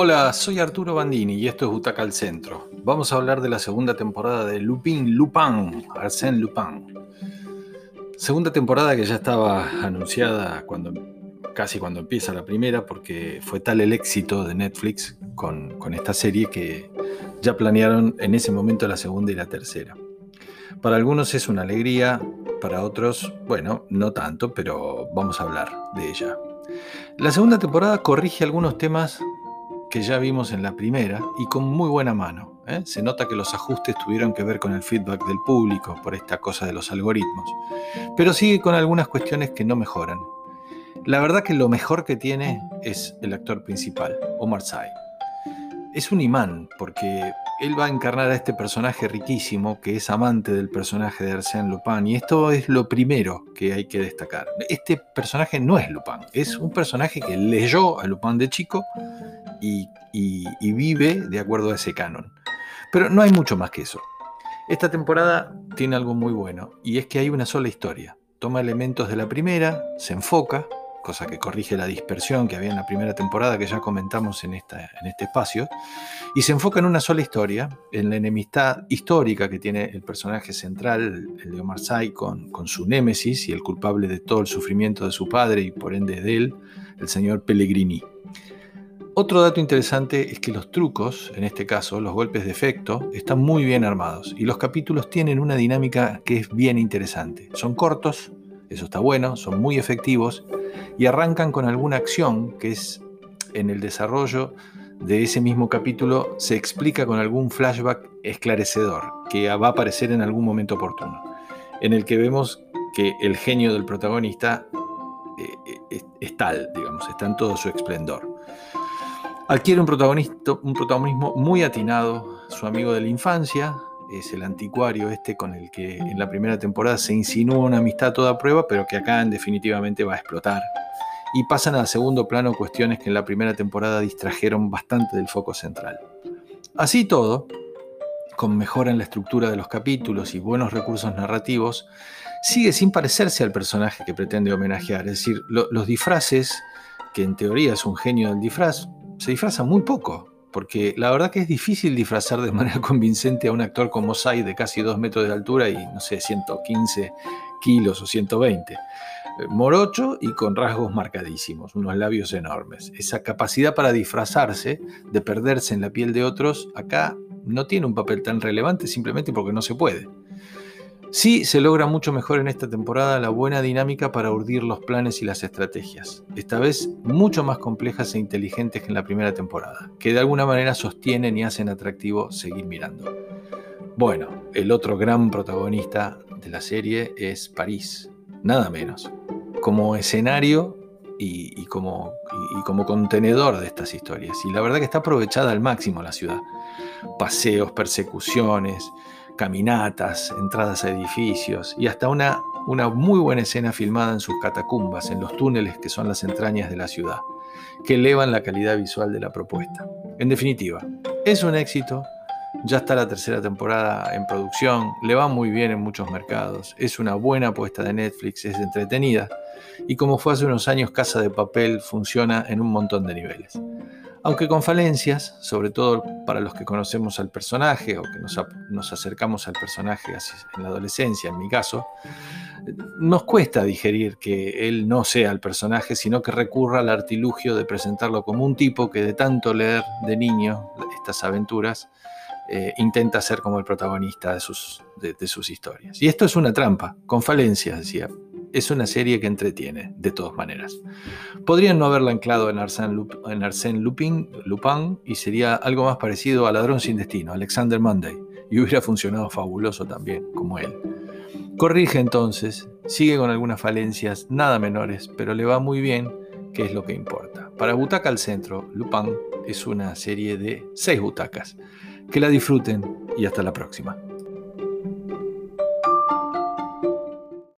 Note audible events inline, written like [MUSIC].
Hola, soy Arturo Bandini y esto es Butaca al Centro. Vamos a hablar de la segunda temporada de Lupin Lupin, Arsène Lupin. Segunda temporada que ya estaba anunciada cuando, casi cuando empieza la primera, porque fue tal el éxito de Netflix con, con esta serie que ya planearon en ese momento la segunda y la tercera. Para algunos es una alegría, para otros, bueno, no tanto, pero vamos a hablar de ella. La segunda temporada corrige algunos temas que ya vimos en la primera y con muy buena mano. ¿eh? Se nota que los ajustes tuvieron que ver con el feedback del público por esta cosa de los algoritmos, pero sigue con algunas cuestiones que no mejoran. La verdad que lo mejor que tiene es el actor principal, Omar Sy. Es un imán porque él va a encarnar a este personaje riquísimo que es amante del personaje de Arsène Lupin y esto es lo primero que hay que destacar. Este personaje no es Lupin, es un personaje que leyó a Lupin de chico y, vive de acuerdo a ese canon. Pero no hay mucho más que eso. Esta temporada tiene algo muy bueno y es que hay una sola historia. Toma elementos de la primera, se enfoca, cosa que corrige la dispersión que había en la primera temporada que ya comentamos en, esta, en este espacio, y se enfoca en una sola historia, en la enemistad histórica que tiene el personaje central, el de Omar Sy, con, con su némesis y el culpable de todo el sufrimiento de su padre y por ende de él, el señor Pellegrini. Otro dato interesante es que los trucos, en este caso los golpes de efecto, están muy bien armados y los capítulos tienen una dinámica que es bien interesante. Son cortos, eso está bueno, son muy efectivos y arrancan con alguna acción que es en el desarrollo de ese mismo capítulo se explica con algún flashback esclarecedor que va a aparecer en algún momento oportuno, en el que vemos que el genio del protagonista eh, eh, es, tal, digamos, está en todo su esplendor. Adquiere un, un protagonismo muy atinado, su amigo de la infancia, es el anticuario este con el que en la primera temporada se insinúa una amistad a toda prueba, pero que acá definitivamente va a explotar y pasan a segundo plano cuestiones que en la primera temporada distrajeron bastante del foco central. Así todo, con mejora en la estructura de los capítulos y buenos recursos narrativos, sigue sin parecerse al personaje que pretende homenajear, es decir, los disfraces, que en teoría es un genio del disfraz, se disfrazan muy poco, porque la verdad que es difícil disfrazar de [LAUGHS] manera convincente a un actor como Sai de casi 2 metros de altura y, no sé, 115 kilos o 120 morocho y con rasgos marcadísimos, unos labios enormes. Esa capacidad para disfrazarse, de perderse en la piel de otros, acá no tiene un papel tan relevante simplemente porque no se puede. Sí se logra mucho mejor en esta temporada la buena dinámica para urdir los planes y las estrategias, esta vez mucho más complejas e inteligentes que en la primera temporada, que de alguna manera sostienen y hacen atractivo seguir mirando. Bueno, el otro gran protagonista de la serie es París, nada menos como escenario y, como, como contenedor de estas historias. Y la verdad que está aprovechada al máximo la ciudad. Paseos, persecuciones, caminatas, entradas a edificios y hasta una, una muy buena escena filmada en sus catacumbas, en los túneles que son las entrañas de la ciudad, que elevan la calidad visual de la propuesta. En definitiva, es un éxito, ya está la tercera temporada en producción, le va muy bien en muchos mercados, es una buena apuesta de Netflix, es entretenida y como fue hace unos años Casa de Papel funciona en un montón de niveles. Aunque con falencias, sobre todo para los que conocemos al personaje o que nos, acercamos al personaje en la adolescencia, en mi caso, nos cuesta digerir que él no sea el personaje, sino que recurra al artilugio de presentarlo como un tipo que de tanto leer de niño estas aventuras, eh, intenta ser como el protagonista de sus, de, sus historias. Y esto es una trampa, con falencias, decía. Es una serie que entretiene, de todas maneras. Podrían no haberla anclado en Arsène, Lupin, Lupin y sería algo más parecido a Ladrón sin Destino, Alexander Monday, y hubiera funcionado fabuloso también, como él. Corrige entonces, sigue con algunas falencias nada menores, pero le va muy bien, que es lo que importa. Para Butaca al Centro, Lupin es una serie de seis butacas. Que la disfruten y hasta la próxima.